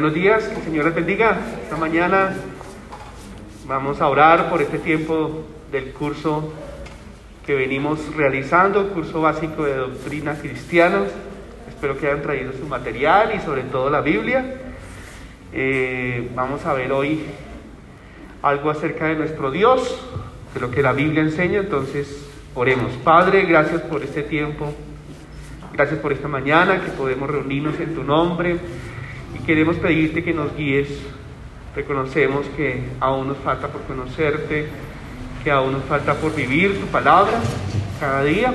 Buenos días, que el Señor les bendiga. Esta mañana vamos a orar por este tiempo del curso que venimos realizando, curso básico de doctrina cristiana. Espero que hayan traído su material y sobre todo la Biblia. Eh, vamos a ver hoy algo acerca de nuestro Dios, de lo que la Biblia enseña. Entonces, oremos. Padre, gracias por este tiempo. Gracias por esta mañana que podemos reunirnos en tu nombre y queremos pedirte que nos guíes. Reconocemos que aún nos falta por conocerte, que aún nos falta por vivir tu palabra cada día,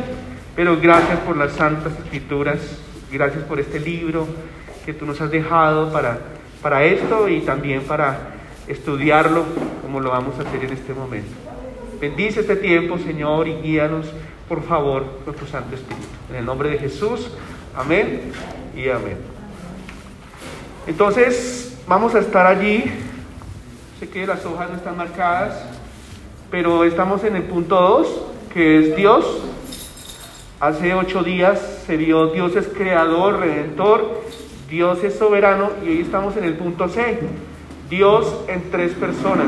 pero gracias por las santas escrituras, gracias por este libro que tú nos has dejado para, para esto y también para estudiarlo como lo vamos a hacer en este momento. Bendice este tiempo, Señor, y guíanos, por favor, con tu Santo Espíritu. En el nombre de Jesús, amén y amén. Entonces, vamos a estar allí. Sé que las hojas no están marcadas, pero estamos en el punto 2, que es Dios. Hace ocho días se vio Dios es creador, redentor, Dios es soberano y hoy estamos en el punto C. Dios en tres personas.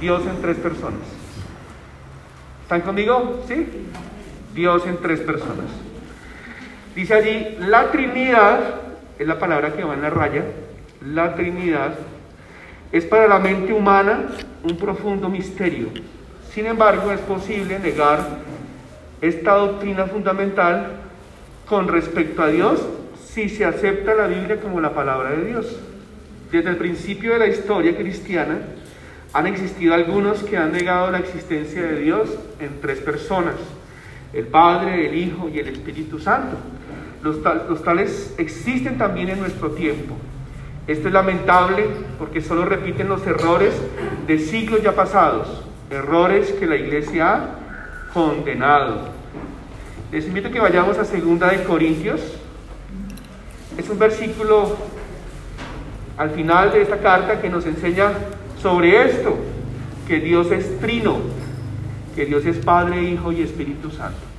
Dios en tres personas. ¿Están conmigo? ¿Sí? Dios en tres personas. Dice allí, la Trinidad, es la palabra que va en la raya, la Trinidad es para la mente humana un profundo misterio. Sin embargo, es posible negar esta doctrina fundamental con respecto a Dios si se acepta la Biblia como la palabra de Dios. Desde el principio de la historia cristiana han existido algunos que han negado la existencia de Dios en tres personas, el Padre, el Hijo y el Espíritu Santo. Los, tales existen también en nuestro tiempo. Esto es lamentable porque solo repiten los errores de siglos ya pasados, errores que la iglesia ha condenado. Les invito a que vayamos a segunda de Corintios. Es un versículo al final de esta carta que nos enseña sobre esto, que Dios es trino, que Dios es Padre, Hijo y Espíritu Santo.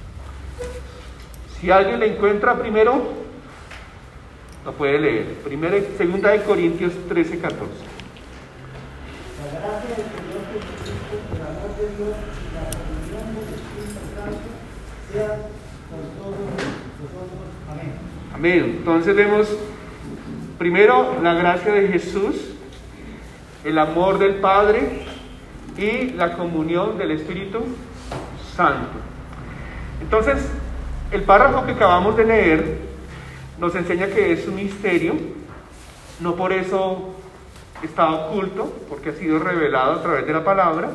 Si alguien le encuentra primero, lo puede leer. Primera, segunda de Corintios 13, 14. La gracia del Señor Jesucristo, el amor de Dios y la comunión del Espíritu Santo sea con todos nosotros. Amén. Amén. Entonces vemos primero la gracia de Jesús, el amor del Padre y la comunión del Espíritu Santo. Entonces, el párrafo que acabamos de leer nos enseña que es un misterio, no por eso está oculto, porque ha sido revelado a través de la palabra,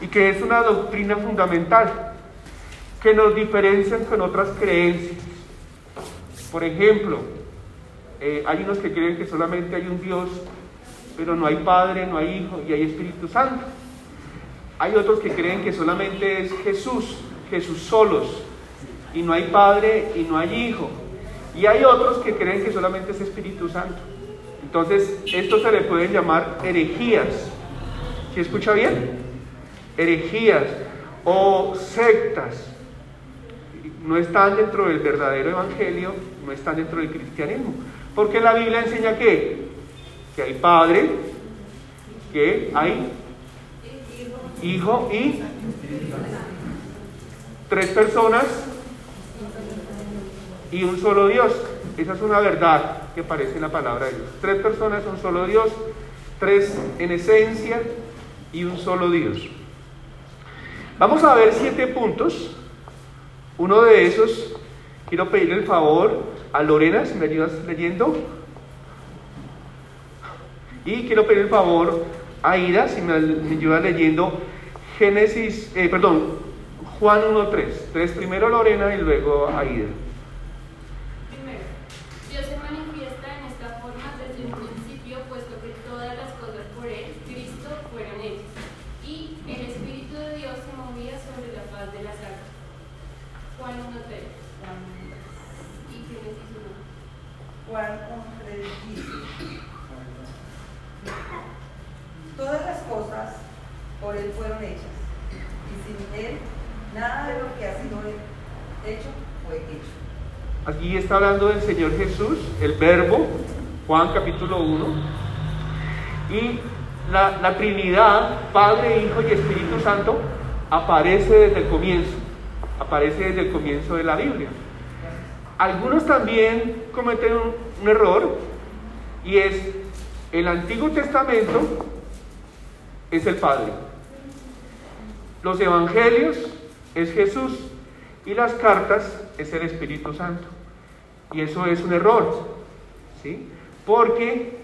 y que es una doctrina fundamental que nos diferencia con otras creencias. Por ejemplo, eh, hay unos que creen que solamente hay un Dios, pero no hay Padre, no hay Hijo y hay Espíritu Santo. Hay otros que creen que solamente es Jesús, Jesús solos, y no hay Padre y no hay Hijo. Y hay otros que creen que solamente es Espíritu Santo. Entonces, esto se le pueden llamar herejías. ¿Sí escucha bien? Herejías o sectas. No están dentro del verdadero evangelio, no están dentro del cristianismo. Porque la Biblia enseña que, que hay Padre, que hay Hijo y tres personas y un solo Dios. Esa es una verdad que aparece en la palabra de Dios. Tres personas, un solo Dios, tres en esencia y un solo Dios. Vamos a ver siete puntos. Uno de esos, quiero pedirle el favor a Lorena, si me ayudas leyendo. Y quiero pedir el favor a Ida, si me, ayuda leyendo Génesis, eh, perdón, Juan 1.3. Entonces primero Lorena y luego a Ida. Primero, Dios se manifiesta en esta forma desde un principio, puesto que todas las cosas por Él, Cristo, fueron hechas. Y el Espíritu de Dios se movía sobre la faz de las aguas. Juan 1.3. Y Génesis 1. Juan 11 dice, todas las cosas por Él fueron hechas, y sin Él nada de lo que ha sido hecho fue hecho. Aquí está hablando del Señor Jesús, el verbo, Juan capítulo 1. Y la, Trinidad, Padre, Hijo y Espíritu Santo, aparece desde el comienzo, aparece desde el comienzo de la Biblia. Algunos también cometen un error y es el Antiguo Testamento es el Padre. Los Evangelios es Jesús y las cartas es el Espíritu Santo. Y eso es un error, ¿sí? Porque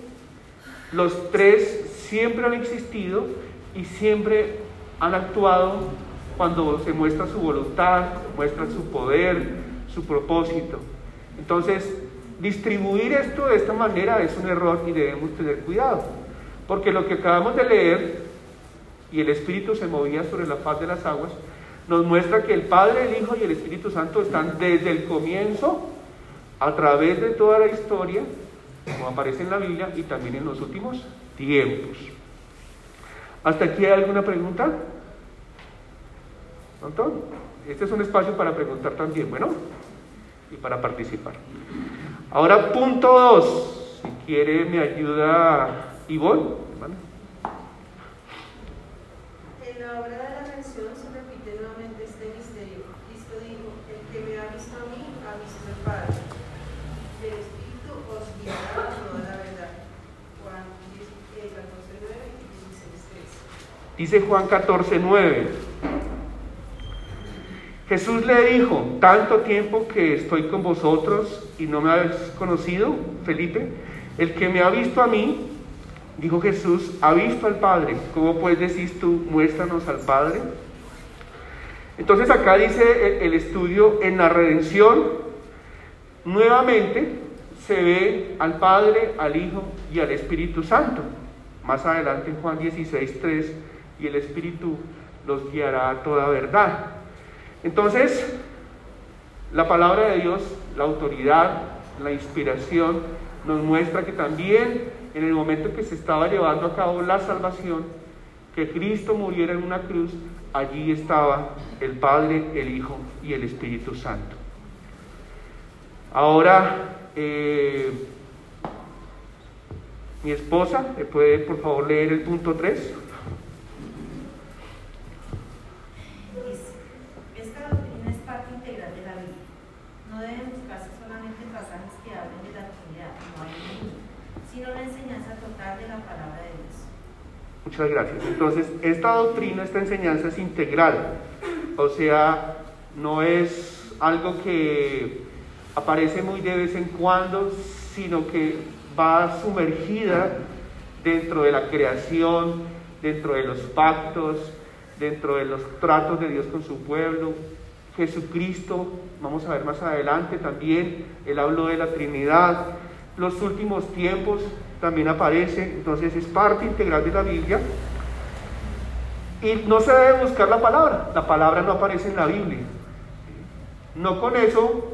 los tres siempre han existido y siempre han actuado cuando se muestra su voluntad, muestra su poder, su propósito. Entonces, distribuir esto de esta manera es un error y debemos tener cuidado. Porque lo que acabamos de leer, y el Espíritu se movía sobre la faz de las aguas, nos muestra que el Padre, el Hijo y el Espíritu Santo están desde el comienzo, a través de toda la historia, como aparece en la Biblia, y también en los últimos tiempos. ¿Hasta aquí hay alguna pregunta? ¿Montón? Este es un espacio para preguntar también, bueno, y para participar. Ahora, punto dos. Si quiere, me ayuda Ivonne. ¿vale? En la obra de la mención se repite nuevamente este misterio. Cristo dijo, el que me ha visto a mí, ha visto al Padre. El Espíritu os guiará a toda la verdad. Juan 14, 9 y 16, 13. Dice Juan 14, 9. Jesús le dijo, tanto tiempo que estoy con vosotros y no me habéis conocido, Felipe, el que me ha visto a mí, dijo Jesús, ha visto al Padre. ¿Cómo pues decís tú, muéstranos al Padre? Entonces acá dice el, el estudio en la redención, nuevamente se ve al Padre, al Hijo y al Espíritu Santo. Más adelante en Juan 16, 3, y el Espíritu los guiará a toda verdad. Entonces, la palabra de Dios, la autoridad, la inspiración, nos muestra que también en el momento que se estaba llevando a cabo la salvación, que Cristo muriera en una cruz, allí estaba el Padre, el Hijo y el Espíritu Santo. Ahora, eh, mi esposa, ¿me puede por favor leer el punto 3? Dice, esta doctrina es parte integral de la Biblia. No deben buscarse solamente pasajes que hablen de la Trinidad, no hay ninguno, sino la enseñanza total de la palabra de Dios. Muchas gracias. Entonces, esta doctrina, esta enseñanza es integral. O sea, no es algo que aparece muy de vez en cuando, sino que va sumergida dentro de la creación, dentro de los pactos, dentro de los tratos de Dios con su pueblo. Jesucristo, vamos a ver más adelante también, él habló de la Trinidad. Los últimos tiempos también aparece, entonces es parte integral de la Biblia. Y no se debe buscar la palabra, la palabra no aparece en la Biblia. No con eso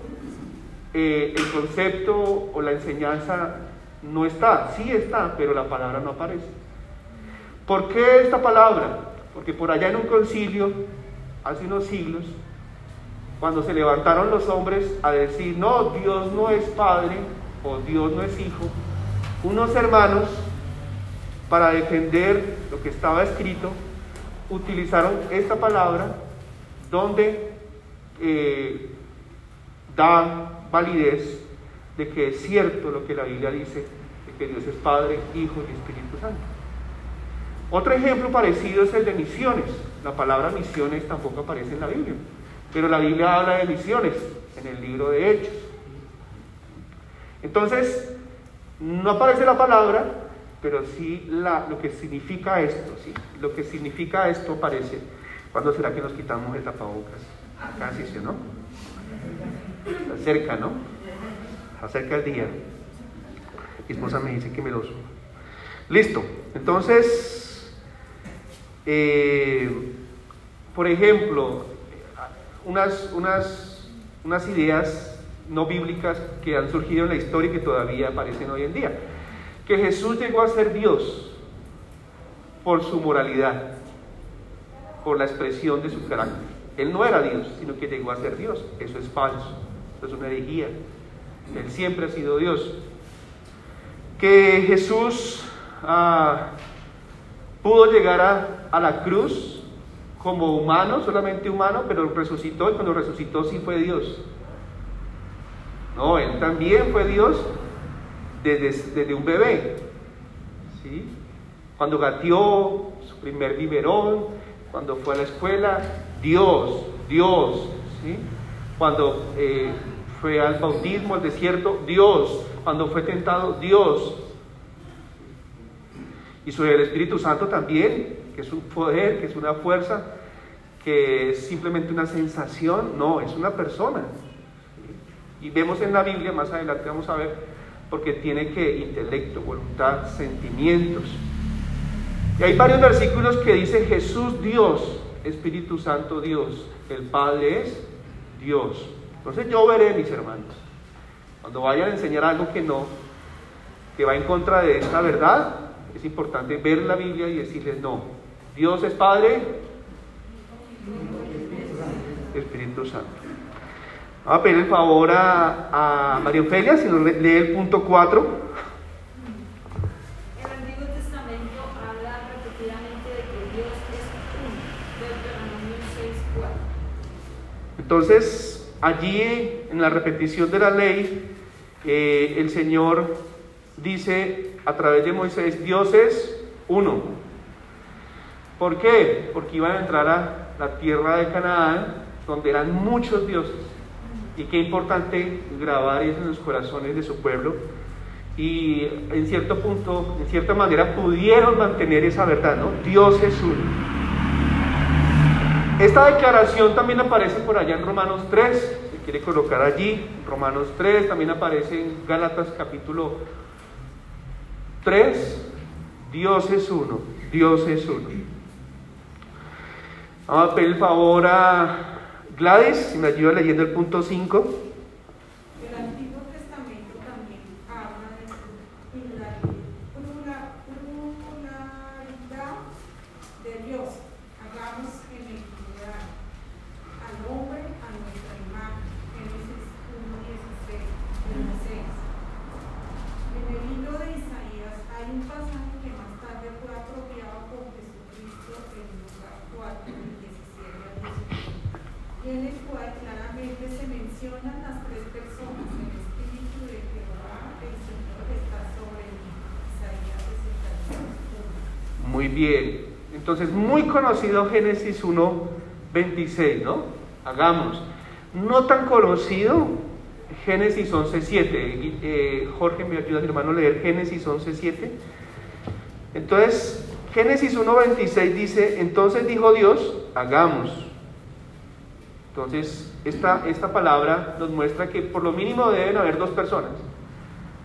eh, el concepto o la enseñanza no está, sí está, pero la palabra no aparece. ¿Por qué esta palabra? Porque por allá en un concilio, hace unos siglos, cuando se levantaron los hombres a decir, no, Dios no es Padre o Dios no es Hijo, unos hermanos, para defender lo que estaba escrito, utilizaron esta palabra donde eh, da validez de que es cierto lo que la Biblia dice, de que Dios es Padre, Hijo y Espíritu Santo. Otro ejemplo parecido es el de misiones. La palabra misiones tampoco aparece en la Biblia, pero la Biblia habla de misiones en el libro de Hechos. Entonces, no aparece la palabra, pero sí la, lo que significa esto, ¿sí? Lo que significa esto aparece. ¿Cuándo será que nos quitamos el tapabocas? Casi, ¿sí, no? Acerca, ¿no? Acerca el día. Mi esposa me dice que me lo suba. Listo. Entonces, eh, por ejemplo, unas, unas, unas ideas no bíblicas que han surgido en la historia y que todavía aparecen hoy en día. Que Jesús llegó a ser Dios por su moralidad, por la expresión de su carácter. Él no era Dios, sino que llegó a ser Dios. Eso es falso, eso es una herejía. Él siempre ha sido Dios. que Jesús ah, pudo llegar a, a la cruz como humano, solamente humano, pero resucitó y cuando resucitó sí fue Dios. No, él también fue Dios desde, un bebé. ¿sí? Cuando gateó su primer biberón, cuando fue a la escuela, Dios, Dios. ¿sí? Cuando eh, fue al bautismo, al desierto, Dios. Cuando fue tentado, Dios. Y sobre el Espíritu Santo también, que es un poder, que es una fuerza, que es simplemente una sensación, no, es una persona. Y vemos en la Biblia, más adelante vamos a ver, porque tiene que intelecto, voluntad, sentimientos. Y hay varios versículos que dice Jesús Dios, Espíritu Santo Dios, el Padre es Dios. Entonces yo veré, mis hermanos, cuando vayan a enseñar algo que no, que va en contra de esta verdad, es importante ver la Biblia y decirles no. Dios es Padre, Espíritu Santo. Vamos a pedir el favor a, a María Ofelia si nos lee el punto 4. El Antiguo Testamento habla repetidamente de que Dios es uno, Deuteronomio 6.4. Entonces, allí en la repetición de la ley, eh, el Señor dice a través de Moisés, Dios es uno. ¿Por qué? Porque iban a entrar a la tierra de Canaán, donde eran muchos dioses. Y qué importante grabar eso en los corazones de su pueblo. Y en cierto punto, en cierta manera, pudieron mantener esa verdad, ¿no? Dios es uno. Esta declaración también aparece por allá en Romanos 3, se quiere colocar allí, Romanos 3, también aparece en Gálatas capítulo 3, Dios es uno, Dios es uno. Vamos a pedir el favor a Gladys, si me ayuda leyendo el punto 5. El Antiguo Testamento también habla de pluralidad, pluralidad de Dios. Hagamos en el plural al hombre a nuestra imagen. Génesis 1, 16, 16. En el libro de Isaías hay un pasaje que más tarde fue apropiado por Jesucristo en Lucas 4, 17 al 19 en el cual claramente se mencionan las tres personas, el Espíritu de Jehová, el Señor está sobre mí. Isaías 61. Bien. Entonces, muy conocido Génesis 1, 26, ¿no? Hagamos. No tan conocido Génesis 11, 7. Eh, Jorge, me ayuda, mi hermano, a leer Génesis 11, 7. Entonces, Génesis 1, 26 dice, entonces dijo Dios, hagamos. Entonces, esta, esta palabra nos muestra que por lo mínimo deben haber dos personas.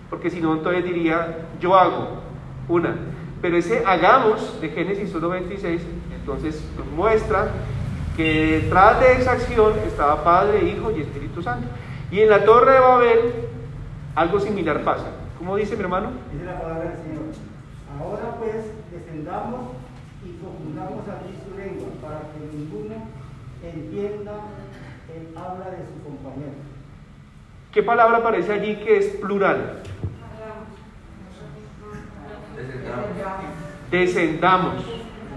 Porque si no, entonces diría, yo hago, una. Pero ese hagamos de Génesis 1.26, entonces nos muestra que detrás de esa acción estaba Padre, Hijo y Espíritu Santo. Y en la torre de Babel algo similar pasa. ¿Cómo dice mi hermano? Dice la palabra del Señor. Ahora pues descendamos y confundamos allí su lengua para que ninguno entienda el habla de su compañero. ¿Qué palabra aparece allí que es plural? Descendamos,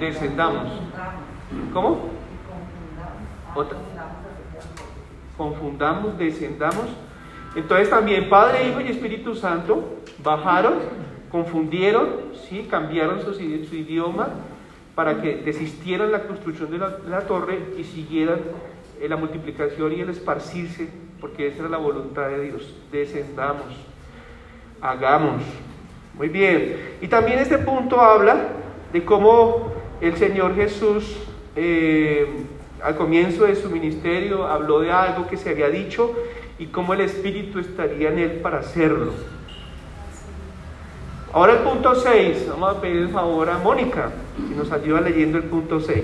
descendamos. ¿Cómo? Otra. Confundamos, descendamos. Entonces también Padre, Hijo y Espíritu Santo bajaron, confundieron, ¿sí? cambiaron su, su idioma para que desistieran la construcción de la, torre y siguieran eh, la multiplicación y el esparcirse, porque esa era la voluntad de Dios. Descendamos, hagamos. Muy bien. Y también este punto habla de cómo el Señor Jesús eh, al comienzo de su ministerio habló de algo que se había dicho y cómo el Espíritu estaría en él para hacerlo. Ahora el punto 6, vamos a pedir el favor a Mónica, si nos ayuda leyendo el punto 6.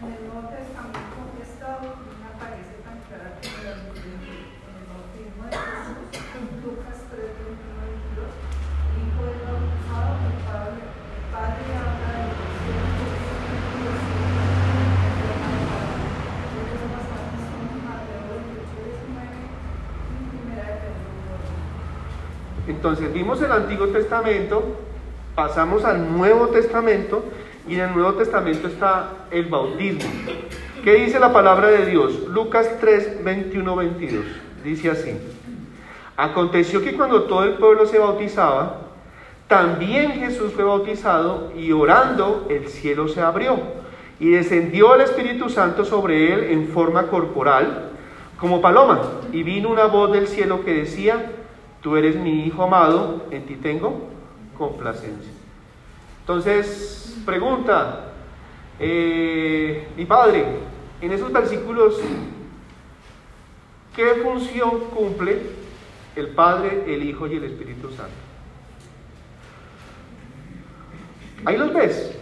En el Nuevo Testamento esta doctrina aparece tan clara como la luz del día. En el bautismo de Jesús, en Lucas 3, 21, 22, el Hijo es bautizado, el Padre, el Padre habla de los cielos, y los cielos, Estos pasajes son Mateo 28, 19 y Primera de Pedro 1. Entonces vimos el Antiguo Testamento, pasamos al Nuevo Testamento y en el Nuevo Testamento está el bautismo. ¿Qué dice la palabra de Dios? Lucas 3, 21, 22. Dice así. Aconteció que cuando todo el pueblo se bautizaba, también Jesús fue bautizado y orando el cielo se abrió y descendió el Espíritu Santo sobre él en forma corporal como paloma y vino una voz del cielo que decía, tú eres mi Hijo amado, en ti tengo complacencia. Entonces, pregunta, eh, mi padre, en esos versículos, ¿qué función cumple el Padre, el Hijo y el Espíritu Santo? Ahí los ves.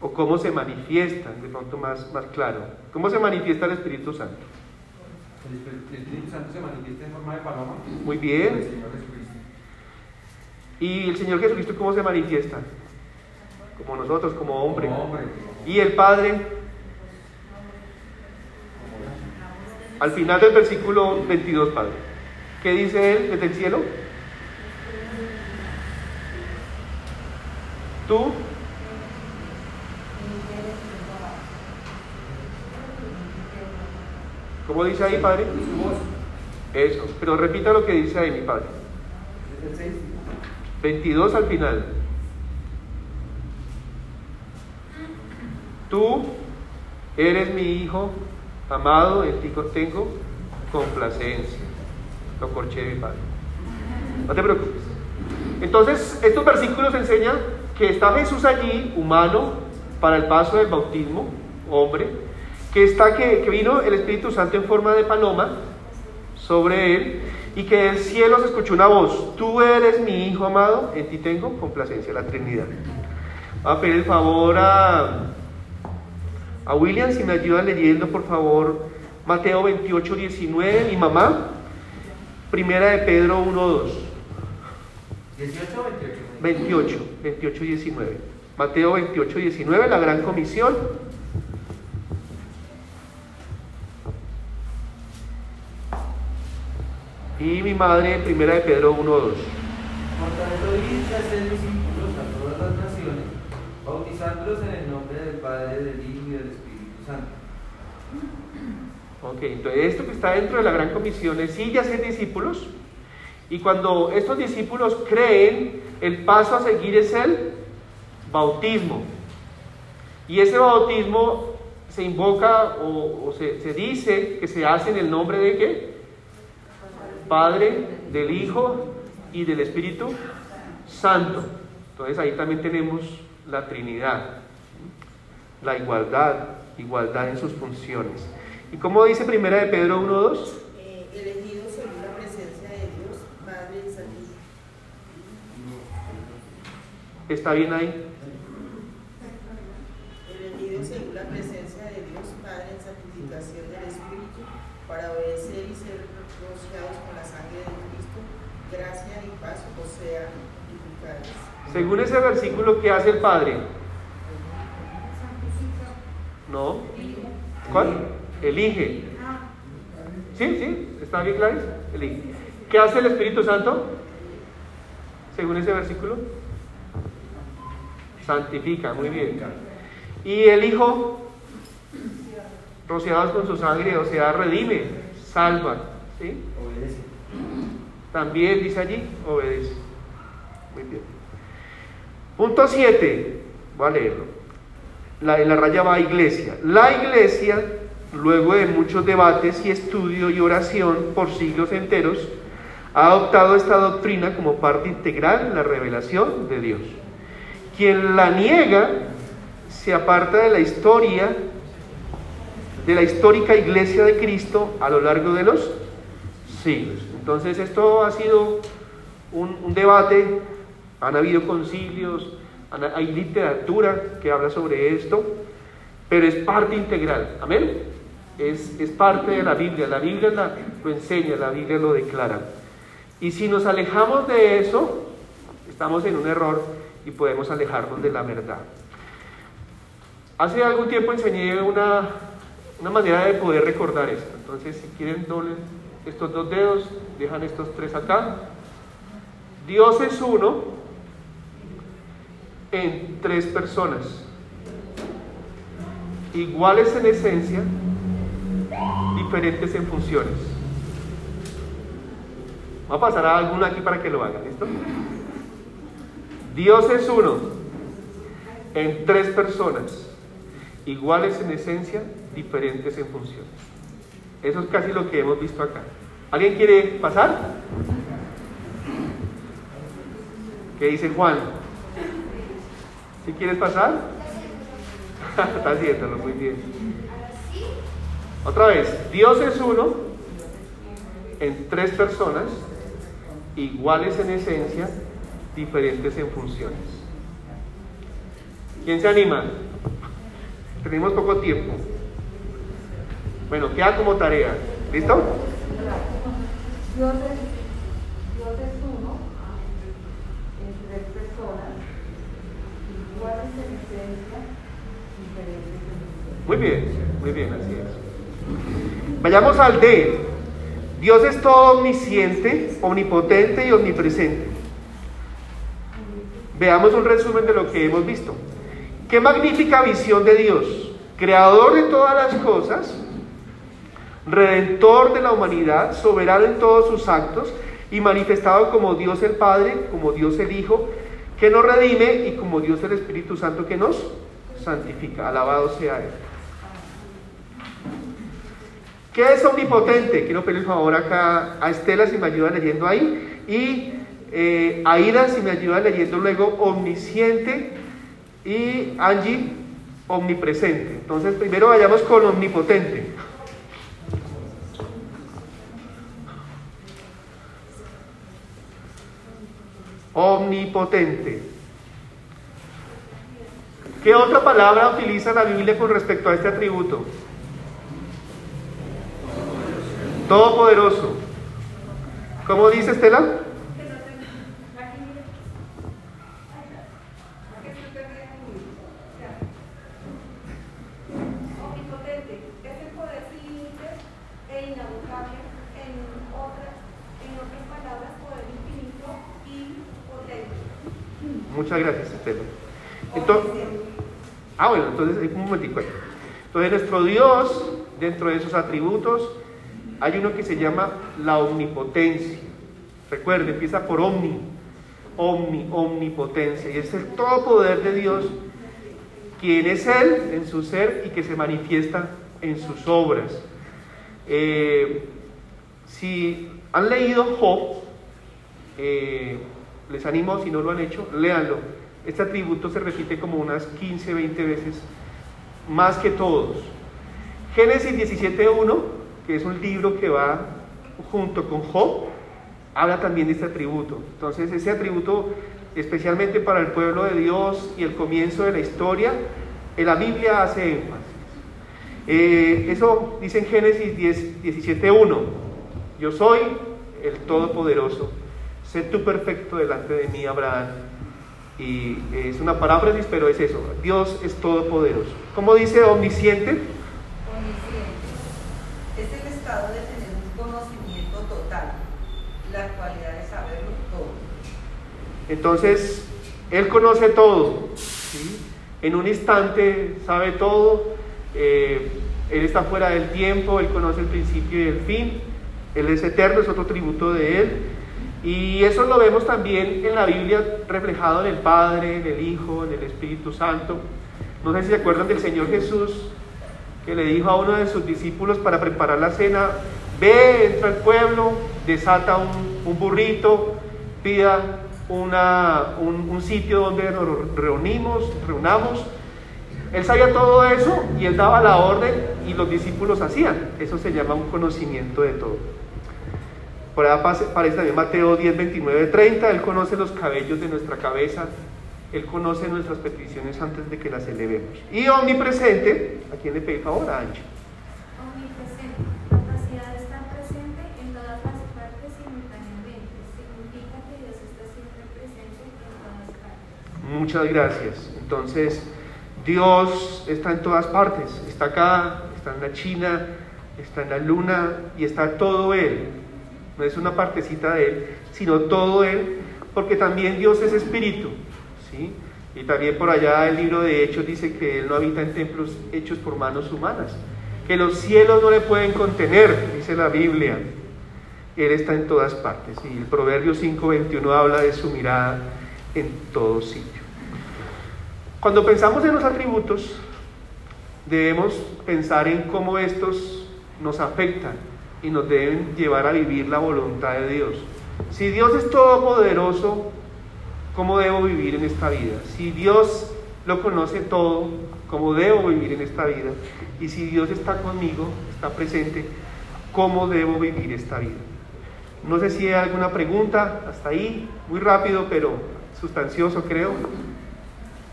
O cómo se manifiestan, de pronto más, más claro. ¿Cómo se manifiesta el Espíritu Santo? El Espíritu- el Santo se manifiesta en forma de paloma. Muy El bien. Señor Jesucristo. ¿Y el Señor Jesucristo cómo se manifiesta? Como nosotros, como hombre. Como hombre. ¿Y el Padre? Al final del versículo 22, Padre. ¿Qué dice Él desde el cielo? Tú. ¿Cómo dice ahí, Padre? Eso. Pero repita lo que dice ahí, mi Padre. Es el 6. 22 al final. Tú eres mi hijo amado, en ti tengo complacencia. Lo corché mi padre. No te preocupes. Entonces, estos versículos enseñan que está Jesús allí, humano, para el paso del bautismo, hombre, que está que, que vino el Espíritu Santo en forma de paloma sobre él y que del cielo se escuchó una voz, tú eres mi hijo amado, en ti tengo complacencia, la Trinidad. Voy a pedir el favor a, a William si me ayuda leyendo por favor Mateo 28, 19, mi mamá, primera de Pedro 1, 2, 18 o 28. 28, 28, 19. Mateo 28, 19, la gran comisión. Y mi madre, primera de Pedro 1, 2. Por tanto, id y haced discípulos a todas las naciones, bautizándolos en el nombre del Padre, del Hijo y del Espíritu Santo. Ok, entonces esto que está dentro de la gran comisión es sí ya ser discípulos. Y cuando estos discípulos creen, el paso a seguir es el bautismo. Y ese bautismo se invoca o, o se, se dice que se hace en el nombre de qué? Padre, del Hijo y del Espíritu Santo. Entonces ahí también tenemos la Trinidad, la igualdad, igualdad en sus funciones. ¿Y cómo dice primera de Pedro 1.2? Eh, elegidos según la presencia de Dios, Padre y Santísimo. ¿Está bien ahí? Elegidos según la presencia de Dios, Padre en santificación del Espíritu, para obedecer y ser rociados con la sangre de Cristo, gracia y paz os sean. Según ese versículo, ¿qué hace el Padre? ¿No? ¿Cuál? Elige. ¿Sí? ¿Sí? ¿Está bien claro? Elige. ¿Qué hace el Espíritu Santo? Según ese versículo. Santifica, muy bien. Y el Hijo, rociados con su sangre, o sea, redime, salva. ¿Sí? Obedece. También dice allí, obedece. Muy bien. Punto 7. Voy a leerlo. La, en la raya va iglesia. La iglesia, luego de muchos debates y estudio y oración por siglos enteros, ha adoptado esta doctrina como parte integral de la revelación de Dios. Quien la niega se aparta de la historia, de la histórica iglesia de Cristo a lo largo de los siglos. Entonces esto ha sido un debate, han habido concilios, hay literatura que habla sobre esto, pero es parte integral, amén. Es, es parte de la Biblia, la Biblia la- lo enseña, la Biblia lo declara. Y si nos alejamos de eso, estamos en un error y podemos alejarnos de la verdad. Hace algún tiempo enseñé una, una manera de poder recordar esto. Entonces, si quieren doble estos dos dedos, dejan estos tres acá. Dios es uno en tres personas, iguales en esencia, diferentes en funciones. Va a pasar a alguno aquí para que lo hagan, ¿listo? Dios es uno en tres personas, iguales en esencia, diferentes en funciones. Eso es casi lo que hemos visto acá. ¿Alguien quiere pasar? ¿Qué dice Juan? ¿Si quieres pasar? Está haciéndolo muy bien. Otra vez, Dios es uno en tres personas, iguales en esencia, diferentes en funciones. ¿Quién se anima? Tenemos poco tiempo. Bueno, queda como tarea. ¿Listo? Dios es, Dios es uno en tres personas, iguales en esencia, diferentes en función. Muy bien, muy bien, así es. Vayamos al D. Dios es todo omnisciente, omnipotente y omnipresente. Veamos un resumen de lo que hemos visto. Qué magnífica visión de Dios, creador de todas las cosas, redentor de la humanidad, soberano en todos sus actos y manifestado como Dios el Padre, como Dios el Hijo, que nos redime y como Dios el Espíritu Santo que nos santifica. Alabado sea Él. ¿Qué es omnipotente? Quiero pedir el favor acá a Estela si me ayuda leyendo ahí. Y eh, Aida si me ayuda leyendo luego omnisciente. Y Angie, omnipresente. Entonces primero vayamos con omnipotente. Omnipotente. ¿Qué otra palabra utiliza la Biblia con respecto a este atributo? Poder infinito y potente. Muchas gracias, Estela. Entonces, ah, bueno, entonces un momentico. Entonces nuestro Dios, dentro de esos atributos, hay uno que se llama la omnipotencia. Recuerde, empieza por omni, omni, omnipotencia. Y es el todo poder de Dios, quien es Él en su ser y que se manifiesta en sus obras. Eh, si han leído Job, eh, les animo, si no lo han hecho, léanlo. Este atributo se repite como unas 15, 20 veces, más que todos. Génesis 17.1, que es un libro que va junto con Job, habla también de este atributo. Entonces, ese atributo, especialmente para el pueblo de Dios y el comienzo de la historia, en la Biblia hace énfasis. Eh, eso dice en Génesis 10, 17.1, yo soy el Todopoderoso, sé tú perfecto delante de mí, Abraham. Y es una paráfrasis, pero es eso, Dios es todopoderoso. ¿Cómo dice? Omnisciente es el estado de tener un conocimiento total, la cualidad de saberlo todo. Entonces, Él conoce todo. En un instante sabe todo. eh, él está fuera del tiempo, Él conoce el principio y el fin. Él es eterno, es otro tributo de Él. Y eso lo vemos también en la Biblia reflejado en el Padre, en el Hijo, en el Espíritu Santo. No sé si se acuerdan del Señor Jesús que le dijo a uno de sus discípulos para preparar la cena, ve, entra al pueblo, desata un burrito, pida una, un, un sitio donde nos reunimos, reunamos. Él sabía todo eso y él daba la orden y los discípulos hacían. Eso se llama un conocimiento de todo. Por ahí aparece también Mateo 10, 29, 30. Él conoce los cabellos de nuestra cabeza. Él conoce nuestras peticiones antes de que las elevemos. Y omnipresente, ¿a quién le pedí favor? A Ancho. Muchas gracias. Entonces, Dios está en todas partes. Está acá, está en la China, está en la luna y está todo Él. No es una partecita de Él, sino todo Él, porque también Dios es espíritu. ¿sí? Y también por allá el libro de Hechos dice que Él no habita en templos hechos por manos humanas, que los cielos no le pueden contener, dice la Biblia. Él está en todas partes. Y el Proverbio 5.21 habla de su mirada en todo sitio. Cuando pensamos en los atributos, debemos pensar en cómo estos nos afectan y nos deben llevar a vivir la voluntad de Dios. Si Dios es todopoderoso, ¿cómo debo vivir en esta vida? Si Dios lo conoce todo, ¿cómo debo vivir en esta vida? Y si Dios está conmigo, está presente, ¿cómo debo vivir esta vida? No sé si hay alguna pregunta hasta ahí, muy rápido, pero sustancioso creo.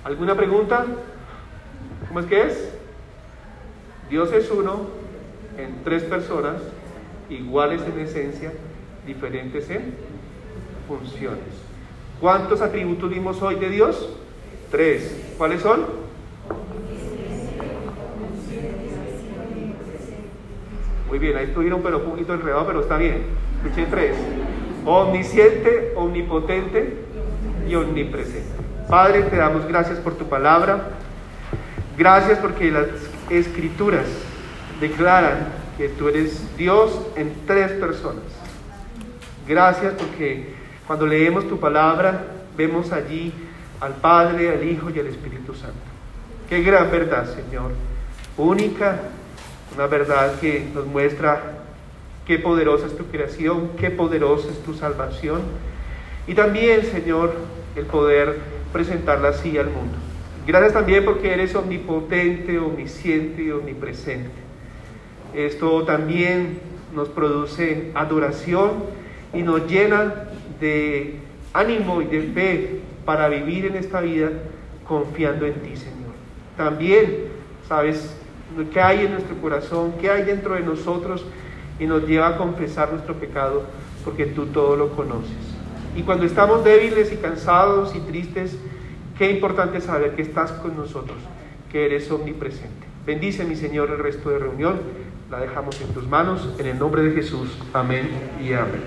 ¿Alguna pregunta? ¿Cómo es que es? Dios es uno en tres personas, iguales en esencia, diferentes en funciones. ¿Cuántos atributos vimos hoy de Dios? Tres. ¿Cuáles son? Muy bien, ahí estuvieron pero un poquito enredados, pero está bien. Escuché tres. Omnisciente, omnipotente y omnipresente. Padre, te damos gracias por tu palabra. Gracias porque las escrituras declaran que tú eres Dios en tres personas. Gracias porque cuando leemos tu palabra vemos allí al Padre, al Hijo y al Espíritu Santo. Qué gran verdad, Señor. Única, una verdad que nos muestra qué poderosa es tu creación, qué poderosa es tu salvación. Y también, Señor, el poder presentarla así al mundo. Gracias también porque eres omnipotente, omnisciente y omnipresente. Esto también nos produce adoración y nos llena de ánimo y de fe para vivir en esta vida confiando en ti, Señor. También sabes qué hay en nuestro corazón, qué hay dentro de nosotros y nos lleva a confesar nuestro pecado porque tú todo lo conoces. Y cuando estamos débiles y cansados y tristes, qué importante saber que estás con nosotros, que eres omnipresente. Bendice, mi Señor, el resto de reunión. La dejamos en tus manos. En el nombre de Jesús. Amén y amén.